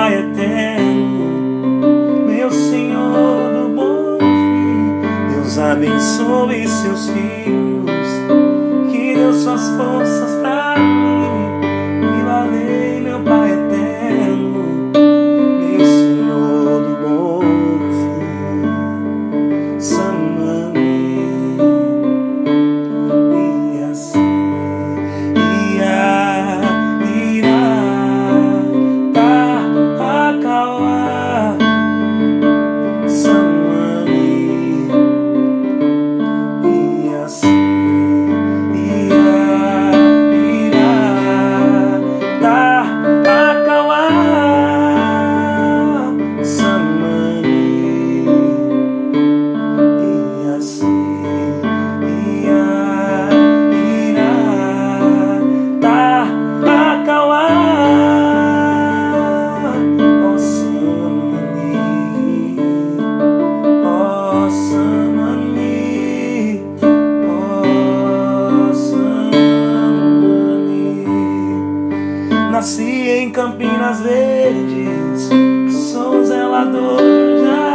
Pai eterno, meu Senhor do bom fim, Deus abençoe seus filhos, que Deus suas forças. Nasci em Campinas Verdes, sou zelador já.